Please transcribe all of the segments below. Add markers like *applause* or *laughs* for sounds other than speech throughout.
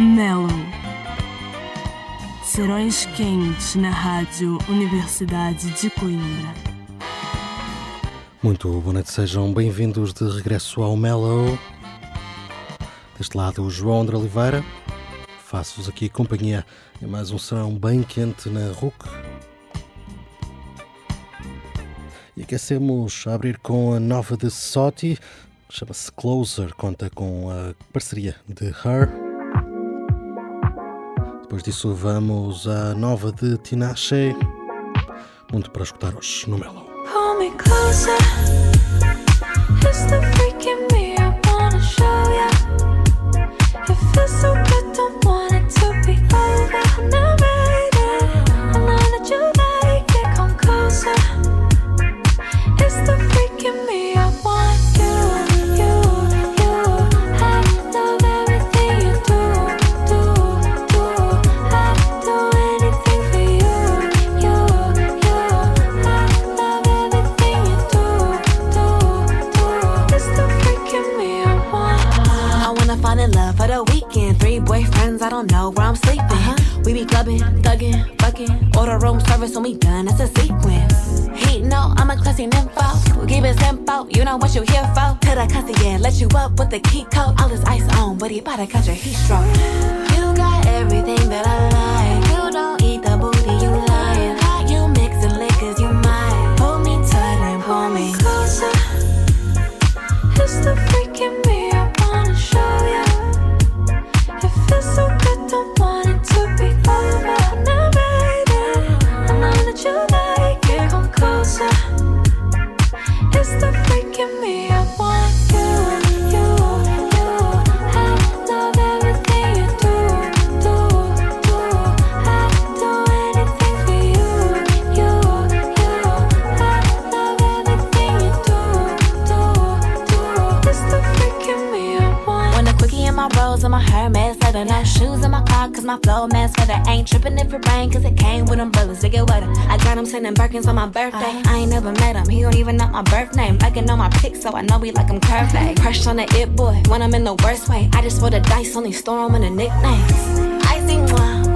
Mellow. Serões quentes na Rádio Universidade de Coimbra. Muito boa noite, sejam bem-vindos de regresso ao Mellow. Deste lado, o João André Oliveira. Faço-vos aqui companhia em mais um serão bem quente na RUC. E aquecemos a abrir com a nova de Soti, chama-se Closer, conta com a parceria de Her. Depois disso, vamos à nova de Tinashe. Muito para escutar hoje no Melo. It feels so clubbing, thugging, fucking. Order room service on me done, that's a sequence. He know I'm a classy nympho. Give it simple, you know what you here for. Till I cuss yeah, let you up with the key code. All this ice on, but he bout to catch a heat stroke. You got everything that I love. birthday. I ain't never met him, he don't even know my birth name. I can know my pics, so I know he like him curvy. Crush on the it boy when I'm in the worst way. I just roll the dice, only store him in the nicknames. I think, wow.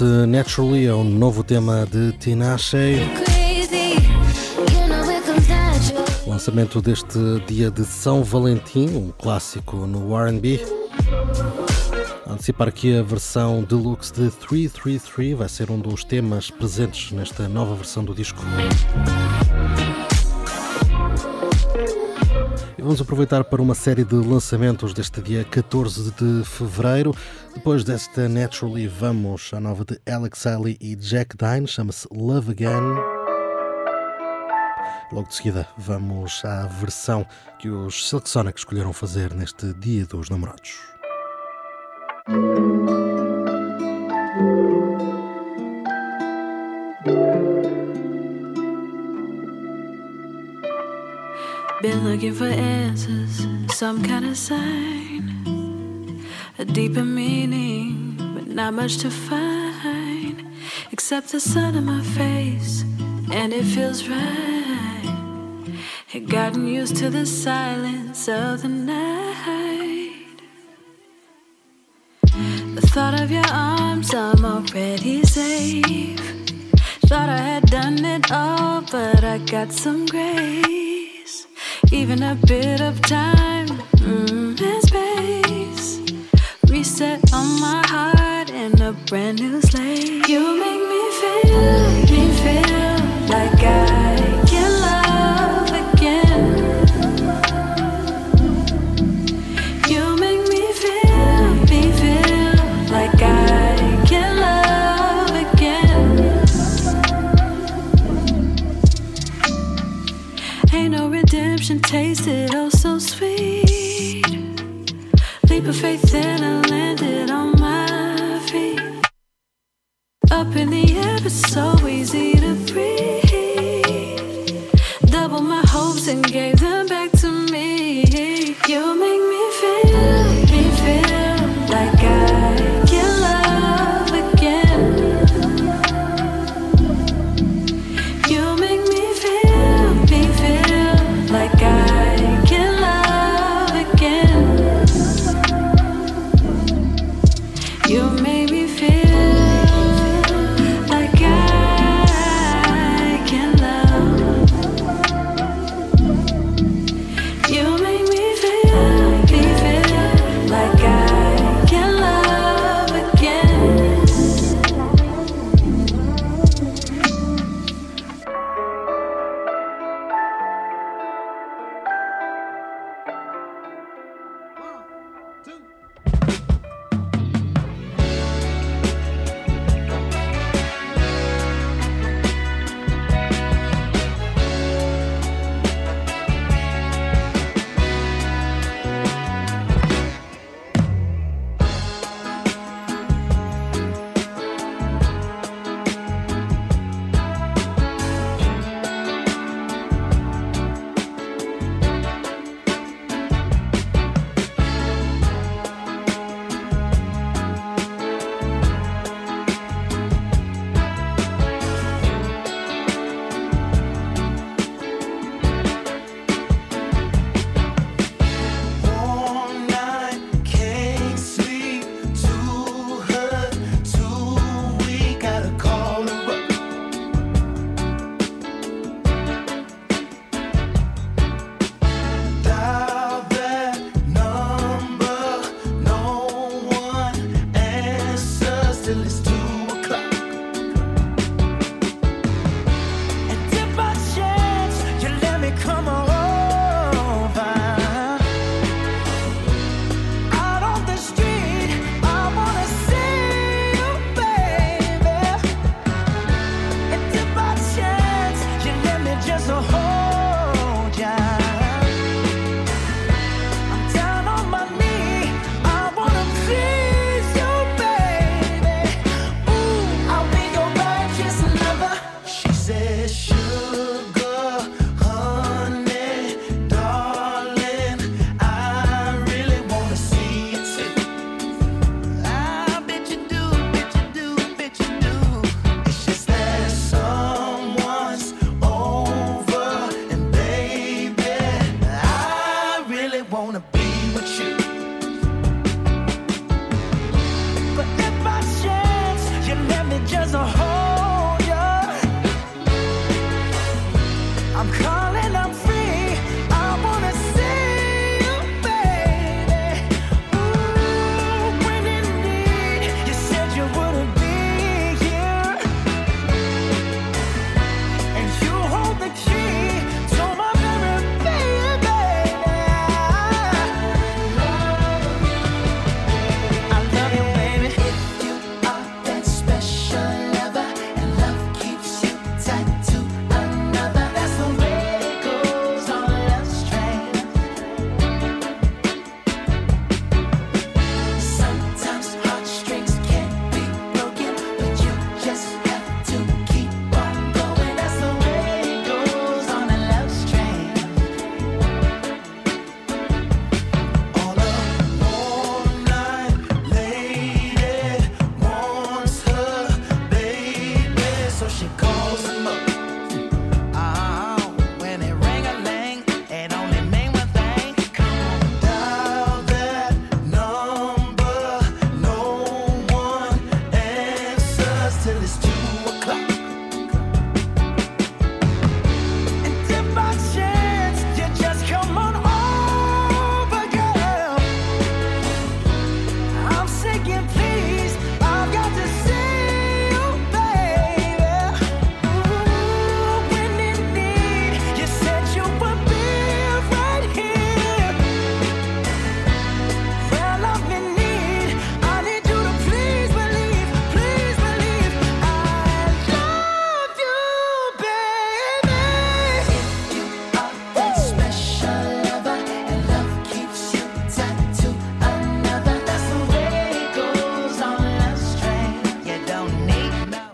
Chama-se Naturally, é um novo tema de comes naturally. Lançamento deste dia de São Valentim, um clássico no RB. Antecipar aqui a versão deluxe de 333, vai ser um dos temas presentes nesta nova versão do disco. Vamos aproveitar para uma série de lançamentos deste dia 14 de fevereiro. Depois desta Naturally, vamos à nova de Alex Haley e Jack Dine, chama-se Love Again. Logo de seguida, vamos à versão que os Silk Sonic escolheram fazer neste Dia dos Namorados. Been looking for answers, some kind of sign, a deeper meaning, but not much to find, except the sun on my face, and it feels right. Had gotten used to the silence of the night. The thought of your arms, I'm already safe. Thought I had done it all, but I got some grace. Even a bit of time mm, and space. Reset on my heart and a brand new faith and I landed on my feet. Up in the air, but so easy to breathe. Double my hopes and gave them back to me. You make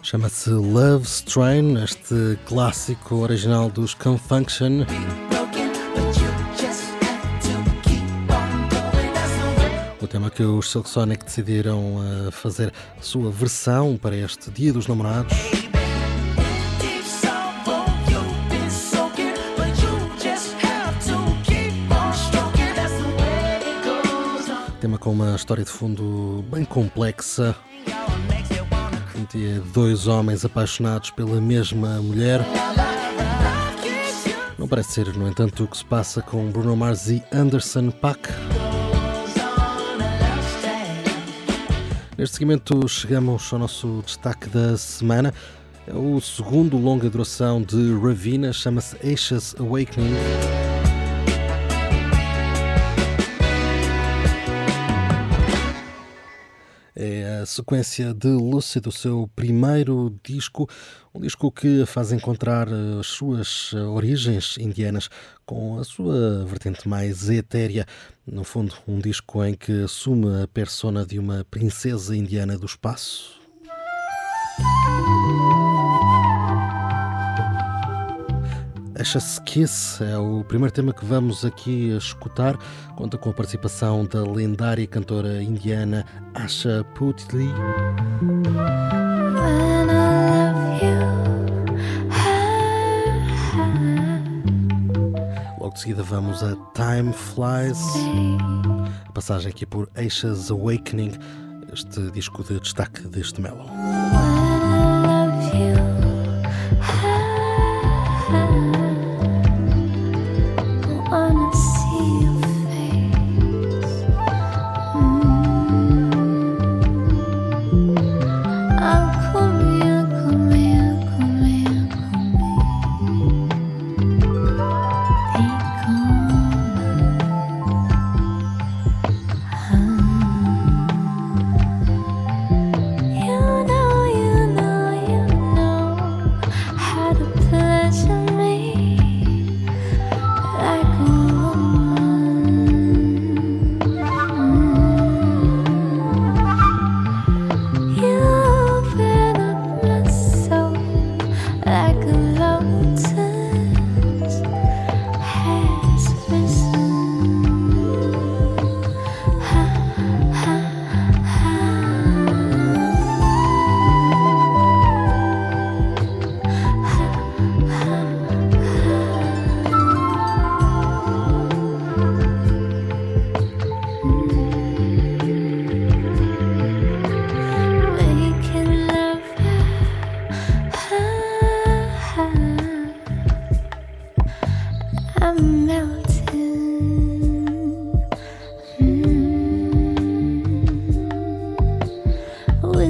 Chama-se Love Strain, este clássico original dos Confunction. O tema que os Silk Sonic decidiram uh, fazer sua versão para este Dia dos Namorados. Tema com uma história de fundo bem complexa tinha dois homens apaixonados pela mesma mulher. Não parece ser, no entanto, o que se passa com Bruno Mars e Anderson Paak. Neste segmento chegamos ao nosso destaque da semana. É o segundo longa duração de Ravina, chama-se Ashes Awakening. Sequência de Lucy do seu primeiro disco, um disco que faz encontrar eh, as suas eh, origens indianas com a sua vertente mais etérea. No fundo, um disco em que assume a persona de uma princesa indiana do espaço. Ashes Kiss é o primeiro tema que vamos aqui escutar. Conta com a participação da lendária cantora indiana Asha Putli. Logo de seguida vamos a Time Flies. Passagem aqui por Asha's Awakening, este disco de destaque deste melon.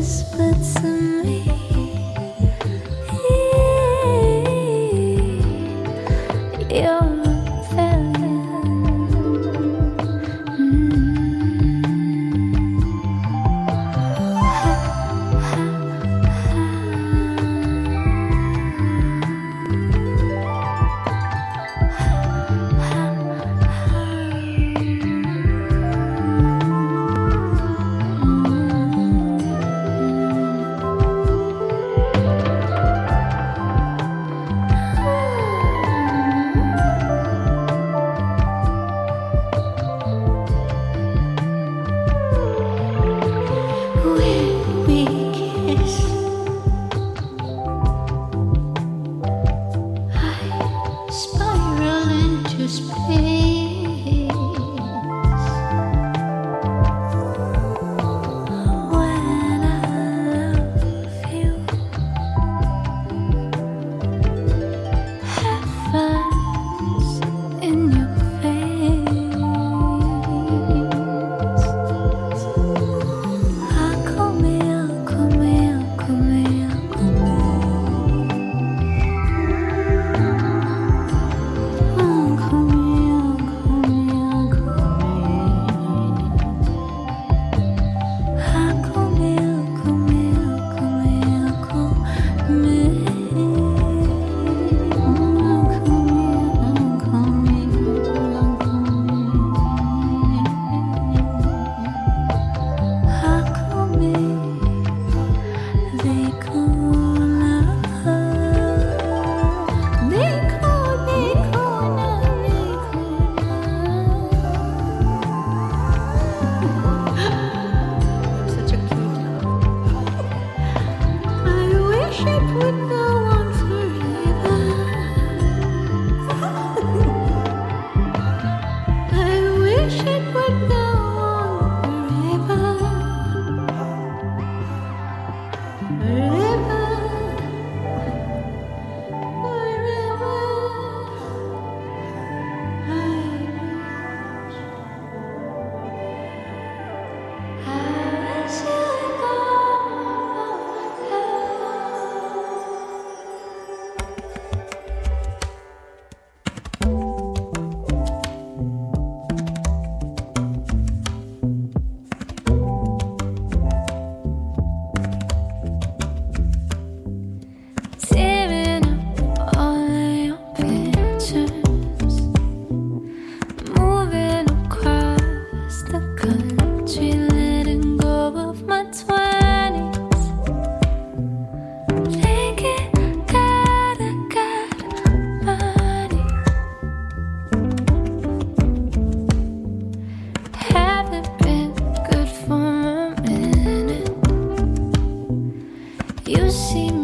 whispered to me. Time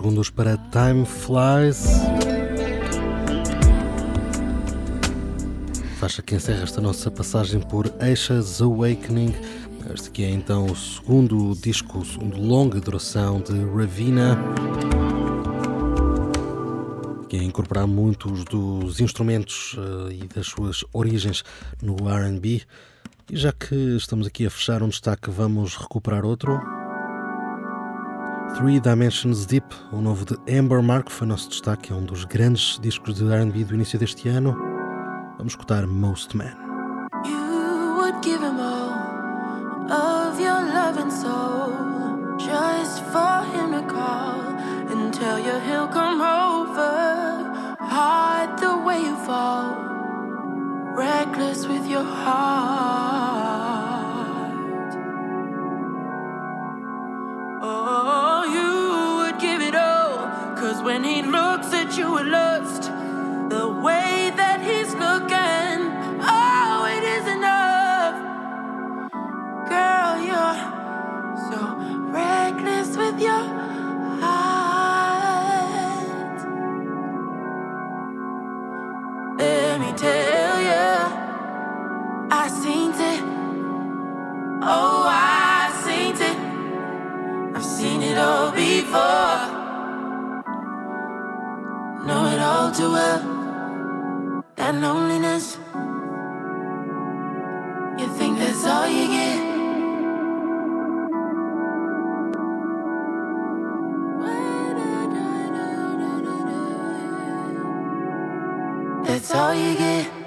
segundos para Time Flies. Faixa que encerra esta nossa passagem por Aisha's Awakening. Este que é então o segundo disco, o segundo longa duração de Ravina. Que é incorporar muitos dos instrumentos uh, e das suas origens no RB. E já que estamos aqui a fechar um destaque, vamos recuperar outro. Three Dimensions Deep, o novo de Amber Mark, foi nosso destaque, é um dos grandes discos de R&B do início deste ano. Vamos escutar Most Man. You would give him all of your soul just for him to call and tell you he'll come over. The way you fall, reckless with your heart. When he looks at you with lust, all too well. That loneliness, you think that's all you get. That's all you get.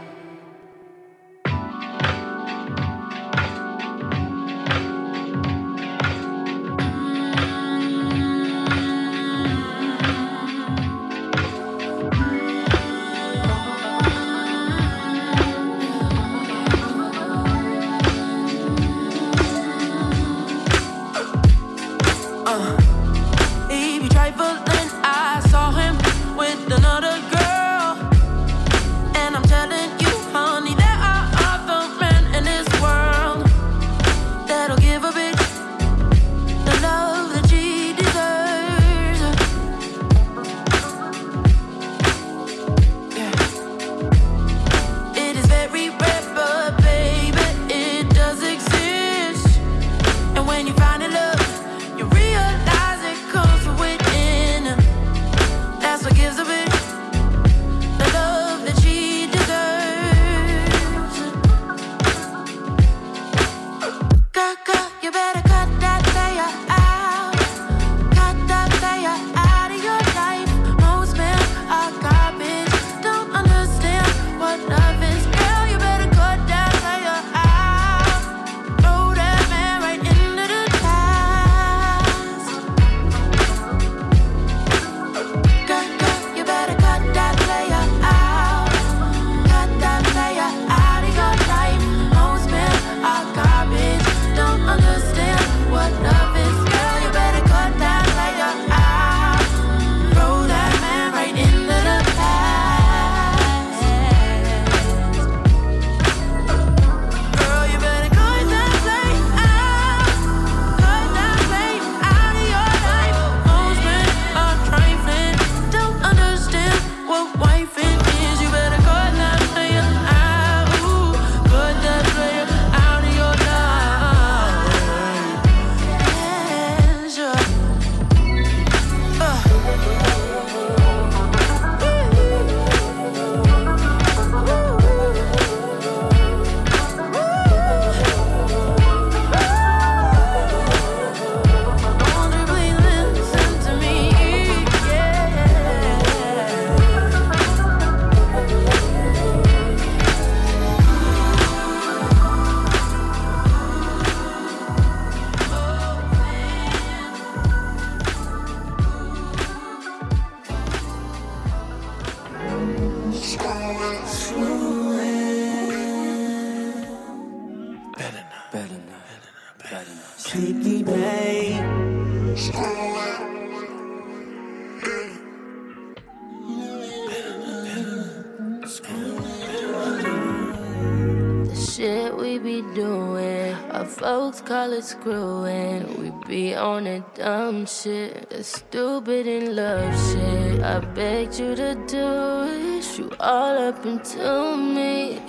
Folks call it screwing. We be on that dumb shit, that stupid in love shit. I begged you to do it, you all up into me.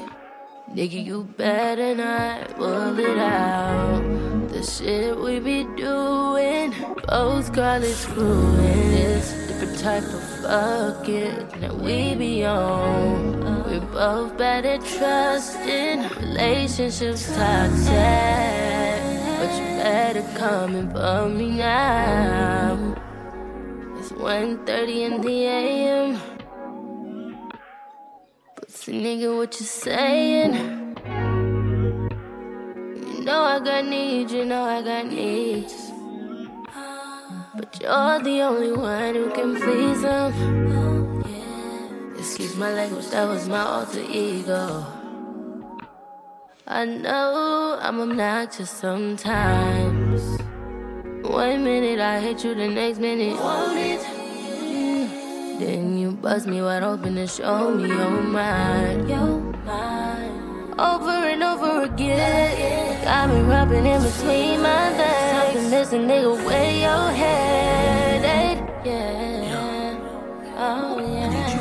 Nigga, you better not pull it out. The shit we be doing, call it screwing. It's different type of fucking that we be on. We both bad at trusting, relationships toxic. But you better come and for me now. It's 1.30 in the AM. Pussy nigga, what you saying? You know I got needs, you know I got needs. But you're the only one who can please them. Excuse my language, that was my alter ego. I know I'm obnoxious sometimes. One minute I hate you, the next minute want it. Mm. Then you bust me wide open and show me your mind. Over and over again, got me rubbing in between my legs. Something missing, nigga, where your head? Yeah. Oh yeah.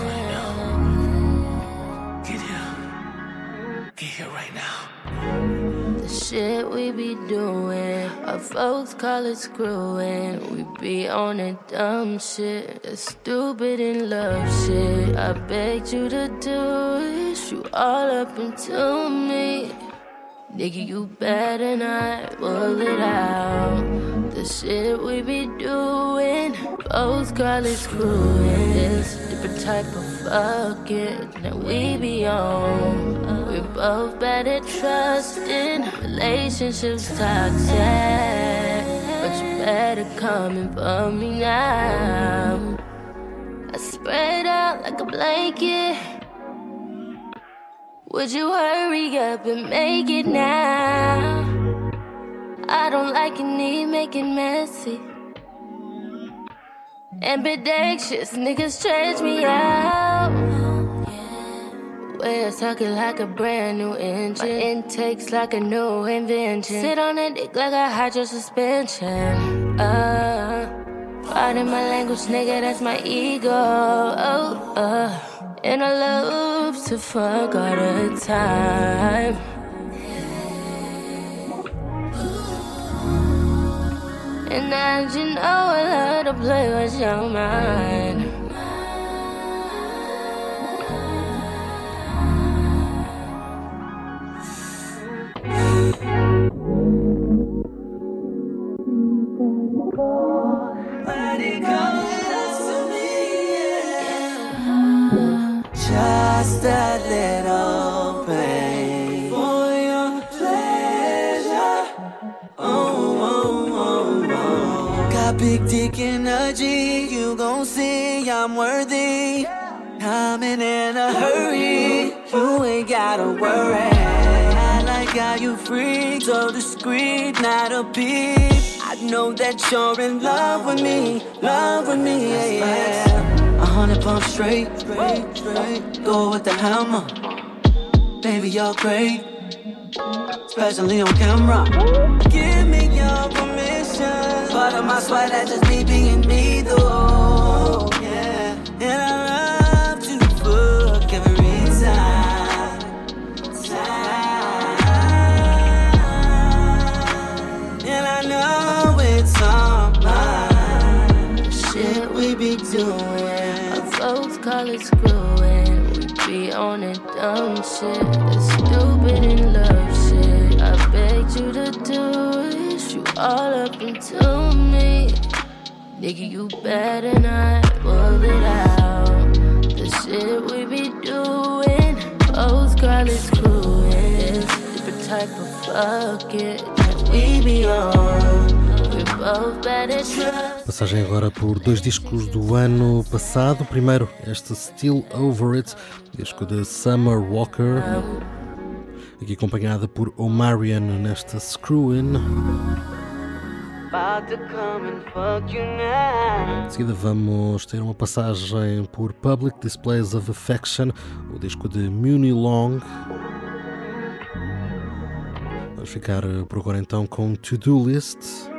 Right now. The shit we be doing, our folks call it screwing. We be on that dumb shit, that stupid in love shit. I begged you to do it, you all up into me. Nigga, you better not pull it out. The shit we be doing, folks call it screwing. It's a different type of fucking that we be on. We both at trusting, relationships toxic. But you better come and for me now. I spread out like a blanket. Would you hurry up and make it now? I don't like it, need make it messy. Ambidextrous niggas stretch me out. Way talking like a brand new engine. My intake's like a new invention. Sit on a dick like a hydro suspension. Uh, pardon my language, nigga, that's my ego. Oh, uh, and I love to fuck all the time. And as you know, I love to play with your mind. Just a little pain for your pleasure. Oh, oh, oh, oh. Got big dick energy, you gon' see I'm worthy. Coming in a hurry, you ain't gotta worry. I like how you freak, so discreet, not a peep. I know that you're in love with me, love with me, yeah. yeah. A hundred pumps straight, straight, straight. Go with the hammer, baby, you're great, especially on camera. Give me your permission, part of my swag that just me being me, though. Yeah, and I folks call it. We be on that dumb shit, that stupid in love shit. I begged you to do it, you all up into me. Nigga, you better not pull it out. The shit we be doing, it screwing. It's a different type of fucking that we be on. Passagem agora por dois discos do ano passado. Primeiro, este Still Over It, disco de Summer Walker, aqui acompanhada por Omarion nesta Screwin. Em seguida vamos ter uma passagem por Public Displays of Affection, o disco de Muni Long. Vamos ficar por agora então com To Do List.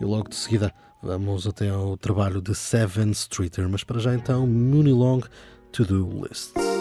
E logo de seguida vamos até ao trabalho de Seven Streeter, mas para já então, Mooney Long To Do List.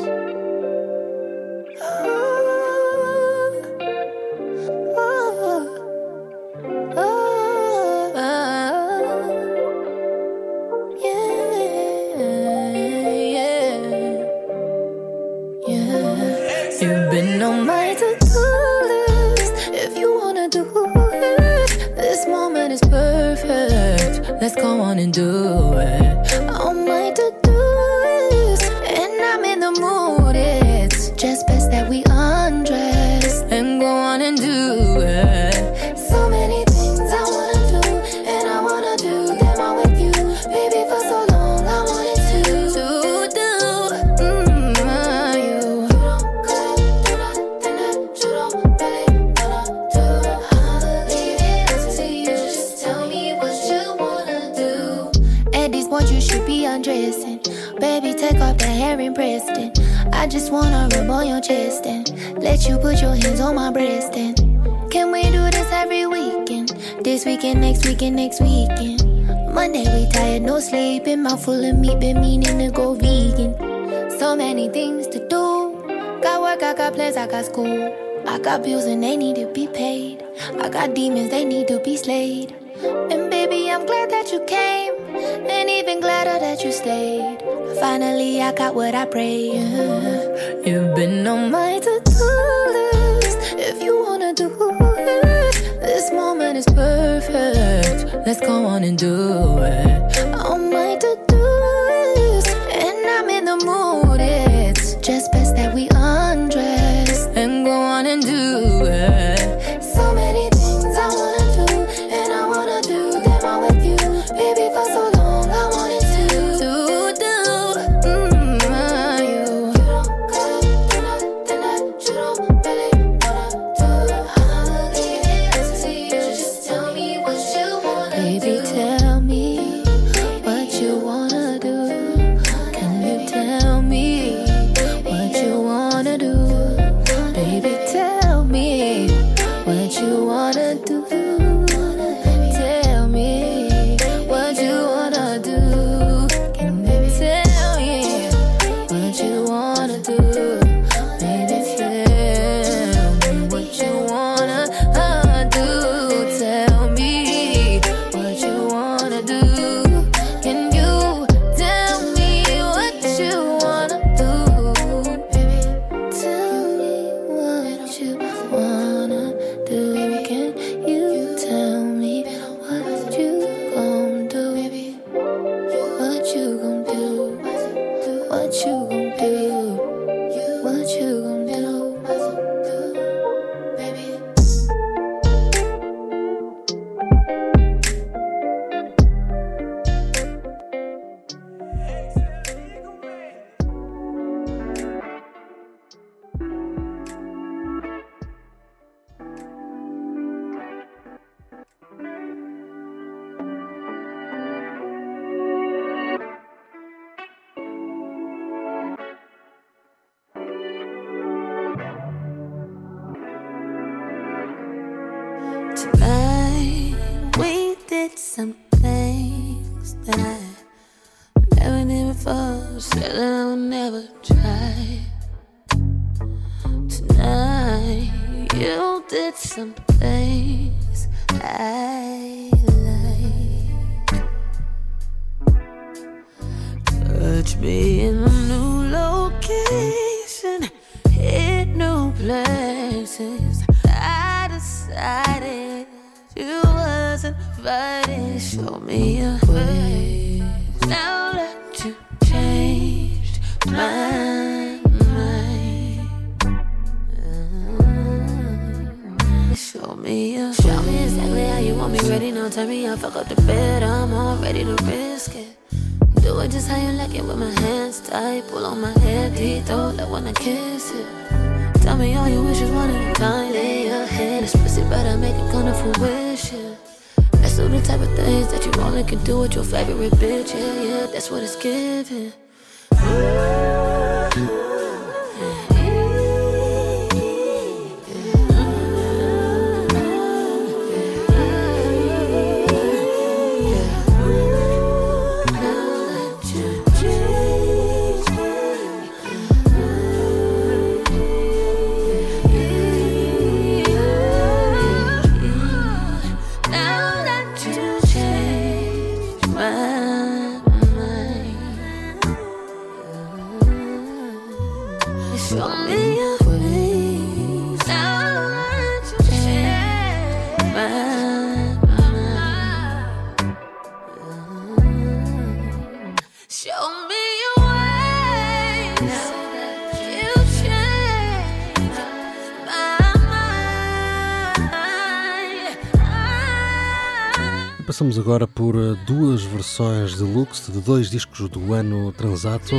mouthful of meat, been meaning to go vegan. So many things to do. Got work, I got plans, I got school. I got bills and they need to be paid. I got demons, they need to be slayed. And baby, I'm glad that you came. And even gladder that you stayed. Finally, I got what I prayed. *laughs* You've been on my to do list. If you wanna do it, this moment is perfect. Let's go on and do it. amor. you. Hand, this pussy better make it come to fruition. That's all the type of things that you only can do with your favorite bitch. Yeah, yeah, that's what it's giving. Now Passamos agora por eh, duas versões deluxe de dois discos do ano transato.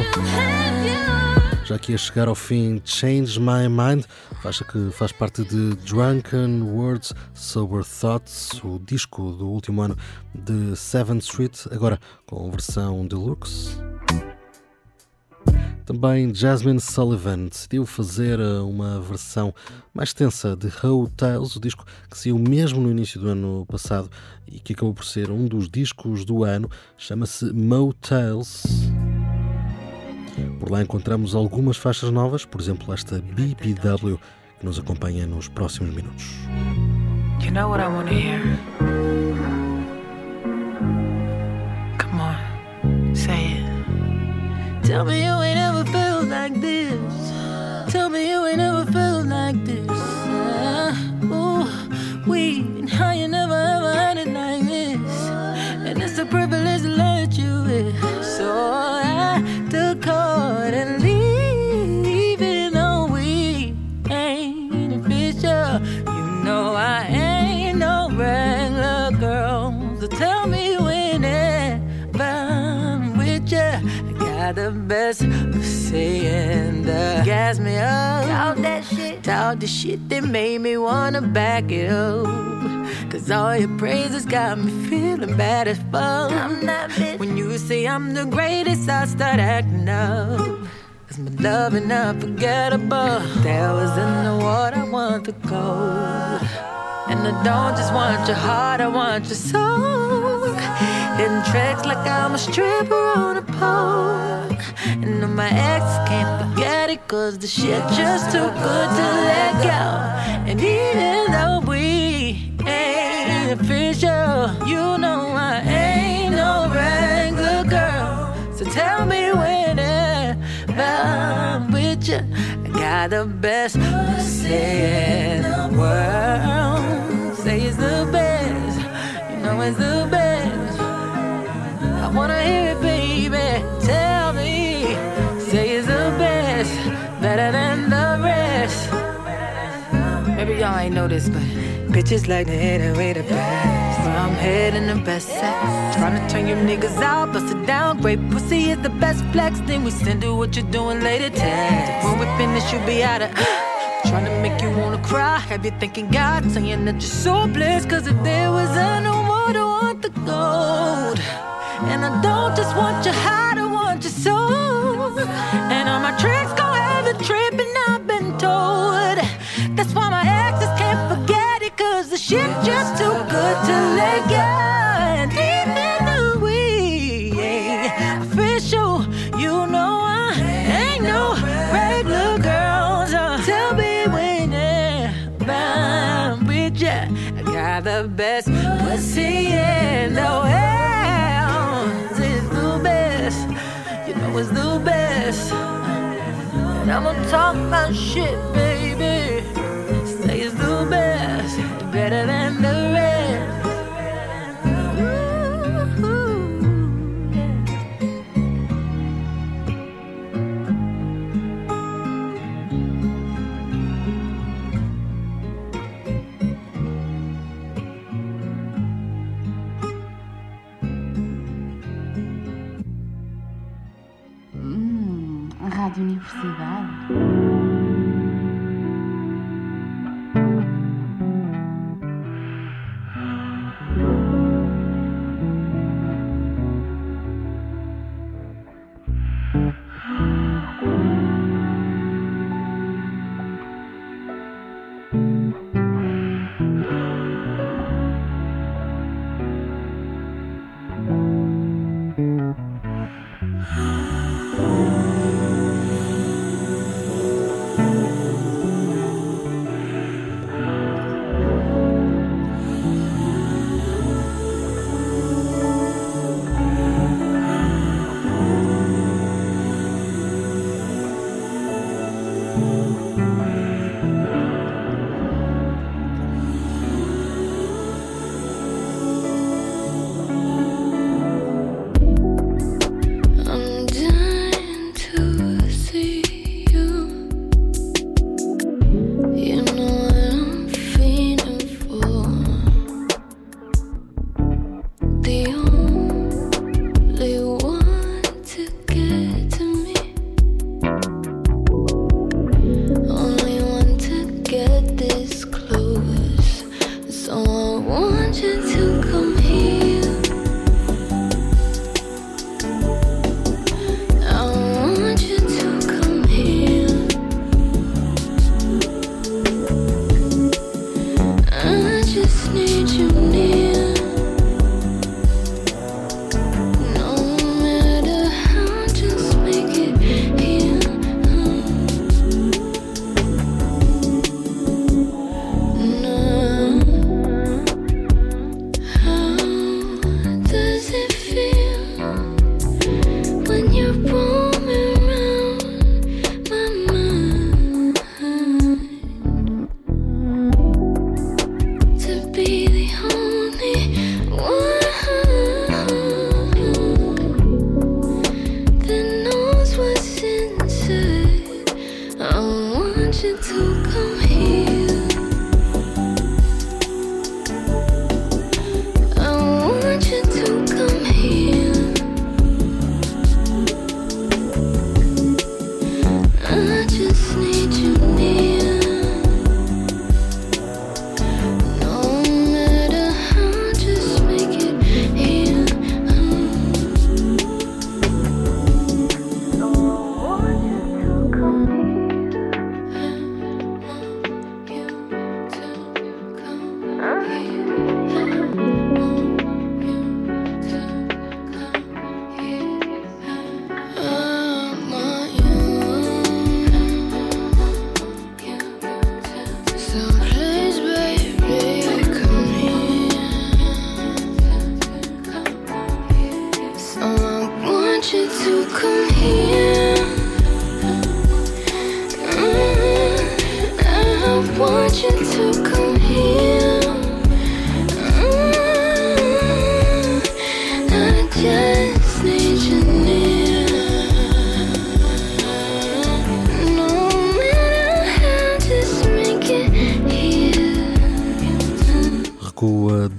Já que ia chegar ao fim Change My Mind, faixa que faz parte de Drunken Words Sober Thoughts, o disco do último ano de Seventh Street, agora com versão deluxe. Também Jasmine Sullivan decidiu fazer eh, uma versão mais extensa de Hotels, o disco que saiu mesmo no início do ano passado e que acabou por ser um dos discos do ano, chama-se Motels. Por lá encontramos algumas faixas novas, por exemplo, esta BPW, que nos acompanha nos próximos minutos. You know what I want to hear? Come on, say it. Tell me you gas me up. Talk that shit. Talk the shit that made me wanna back it up. Cause all your praises got me feeling bad as fuck. I'm that bitch. When you say I'm the greatest, I start acting up. Cause my love is unforgettable. That was in the water, I want the gold. And I don't just want your heart, I want your soul. Hitting tracks like I'm a stripper on a pole. And know my ex can't forget it, cause the shit just too good to let go. And even though we ain't official, you know I ain't no regular girl. So tell me whenever I'm with you, I got the best pussy in the world. Say it's the best, you know it's the best. Y'all ain't this, but bitches like to hit it the best. I'm heading the best sex. Trying to turn you niggas out, bust it down. Great pussy is the best flex. Then we send you what you're doing later. Text. When we finish, you'll be out of. Uh, Trying to make you wanna cry. Have you thinking God saying that you're so blessed? Cause if there was a no more, to want the gold. And I don't just want your heart, I want your soul. And all my tricks gon' have you tripping, just too good to let go. Even though we official, you know I ain't no regular girl. So tell me whenever I'm with ya, I got the best pussy in the world. It's the best, you know it's the best. And I'ma talk my shit, baby. Rádio Universidade.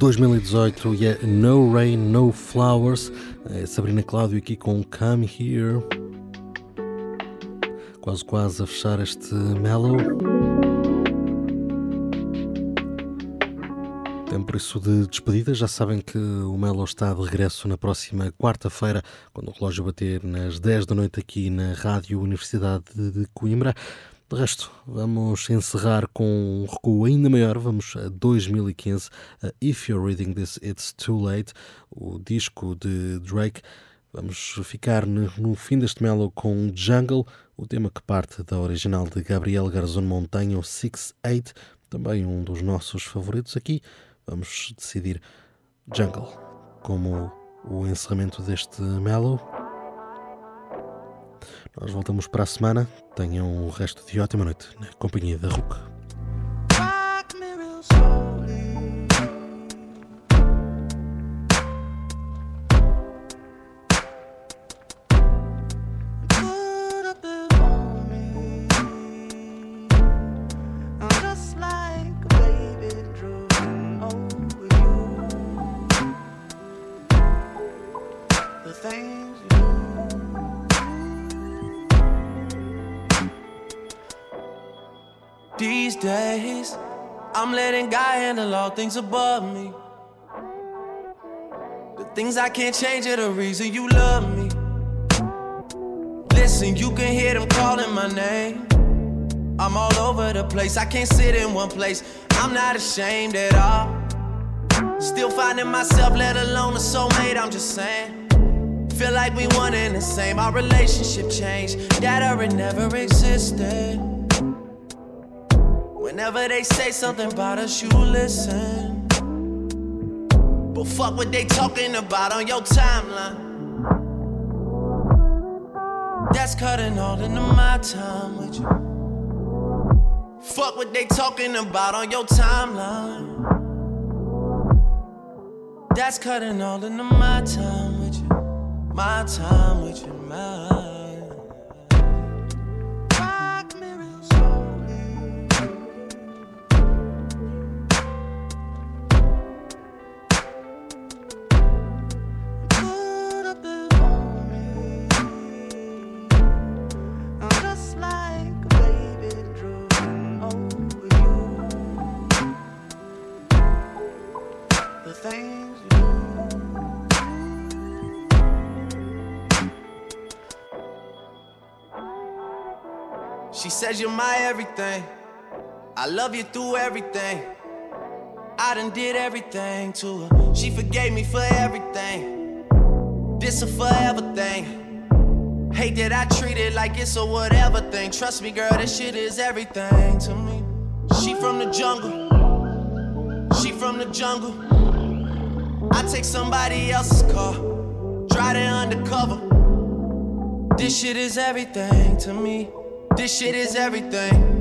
2018 uh, e é No Rain, No Flowers. É Sabrina Cláudio aqui com Come Here. Quase, quase a fechar este Mellow. Tempo por isso de despedida. Já sabem que o Mellow está de regresso na próxima quarta-feira, quando o relógio bater nas 10 da noite aqui na Rádio Universidade de Coimbra. De resto, vamos encerrar com um recuo ainda maior. Vamos a 2015, a If You're Reading This, It's Too Late, o disco de Drake. Vamos ficar no, fim deste mellow com Jungle, o tema que parte da original de Gabriel Garzón Montanho, 6-8, também um dos nossos favoritos aqui. Vamos decidir Jungle como o encerramento deste mellow. Nós voltamos para a semana. Tenham o resto de ótima noite na companhia da RUC. Days, I'm letting God handle all things above me. The things I can't change are the reason you love me. Listen, you can hear them calling my name. I'm all over the place, I can't sit in one place. I'm not ashamed at all. Still finding myself, let alone a soulmate, I'm just saying. Feel like we one and the same, our relationship changed. That or it never existed. Whenever they say something about us, you listen. But fuck what they talking about on your timeline. That's cutting all into my time with you. Fuck what they talking about on your timeline. That's cutting all into my time with you. My time with you, mine. She says you're my everything. I love you through everything. I done did everything to her. She forgave me for everything. This a forever thing. Hate that I treat it like it's a whatever thing. Trust me, girl, this shit is everything to me. She from the jungle. She from the jungle. I take somebody else's car. Drive it undercover. This shit is everything to me. This shit is everything.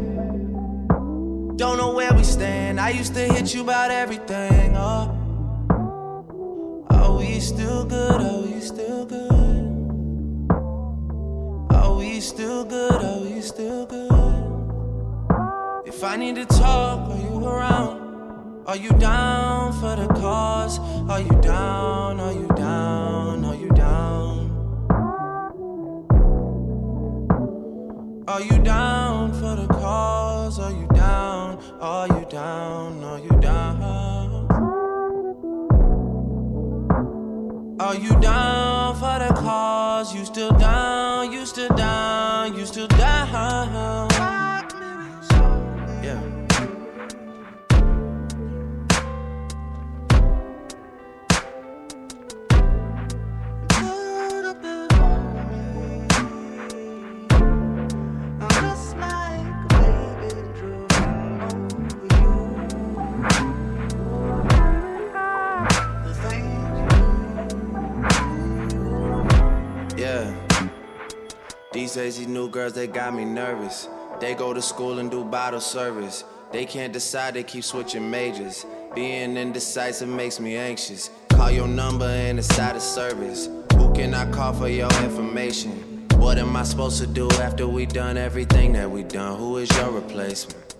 Don't know where we stand. I used to hit you about everything. Oh, oh are we still good? Oh, are we still good? Oh, are we still good? Are we still good? If I need to talk, are you around? Are you down for the cause? Are you down? Are you Are you down for the cause? Are you down? Are you These days, these new girls, they got me nervous. They go to school and do bottle service. They can't decide, they keep switching majors. Being indecisive makes me anxious. Call your number and it's out of service. Who can I call for your information? What am I supposed to do after we done everything that we done? Who is your replacement?